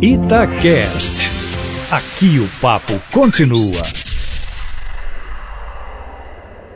Itacast. Aqui o papo continua.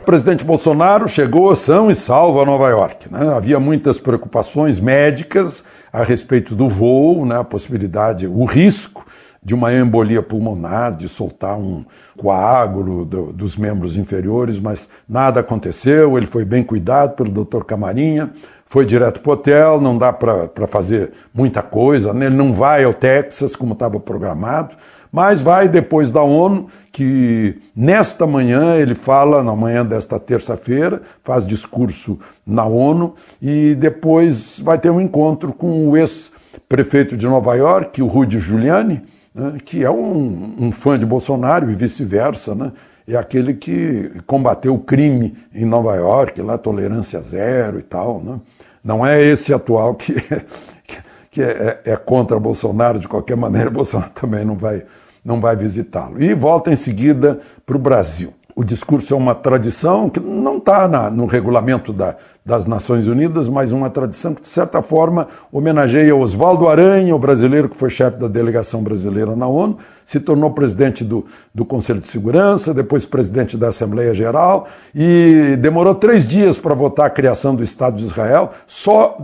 O presidente Bolsonaro chegou são e salvo a Nova York. Né? Havia muitas preocupações médicas a respeito do voo, né? a possibilidade, o risco de uma embolia pulmonar, de soltar um coágulo do, dos membros inferiores, mas nada aconteceu. Ele foi bem cuidado pelo Dr. Camarinha, foi direto para o hotel, não dá para fazer muita coisa, né? ele não vai ao Texas como estava programado, mas vai depois da ONU, que nesta manhã ele fala, na manhã desta terça-feira, faz discurso na ONU e depois vai ter um encontro com o ex-prefeito de Nova York, o Rudy Giuliani, né? que é um, um fã de Bolsonaro e vice-versa, né? é aquele que combateu o crime em Nova York, lá tolerância zero e tal. Né? Não é esse atual que, que é, é, contra Bolsonaro de qualquer maneira, Bolsonaro também não vai, não vai visitá-lo. E volta em seguida para o Brasil. O discurso é uma tradição que não está no regulamento da, das Nações Unidas, mas uma tradição que, de certa forma, homenageia Oswaldo Aranha, o brasileiro que foi chefe da delegação brasileira na ONU, se tornou presidente do, do Conselho de Segurança, depois presidente da Assembleia Geral, e demorou três dias para votar a criação do Estado de Israel, só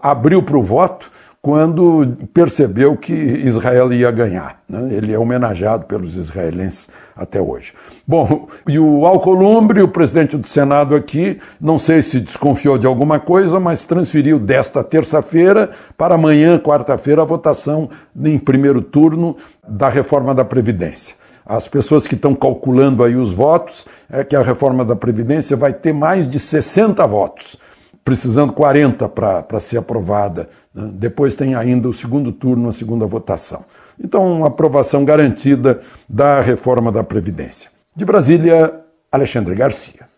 abriu para o voto quando percebeu que Israel ia ganhar. Né? Ele é homenageado pelos israelenses até hoje. Bom, e o Alcolumbre, o presidente do Senado aqui, não sei se desconfiou de alguma coisa, mas transferiu desta terça-feira para amanhã, quarta-feira, a votação em primeiro turno da reforma da Previdência. As pessoas que estão calculando aí os votos é que a reforma da Previdência vai ter mais de 60 votos precisando 40 para ser aprovada. Né? Depois tem ainda o segundo turno, a segunda votação. Então, uma aprovação garantida da reforma da Previdência. De Brasília, Alexandre Garcia.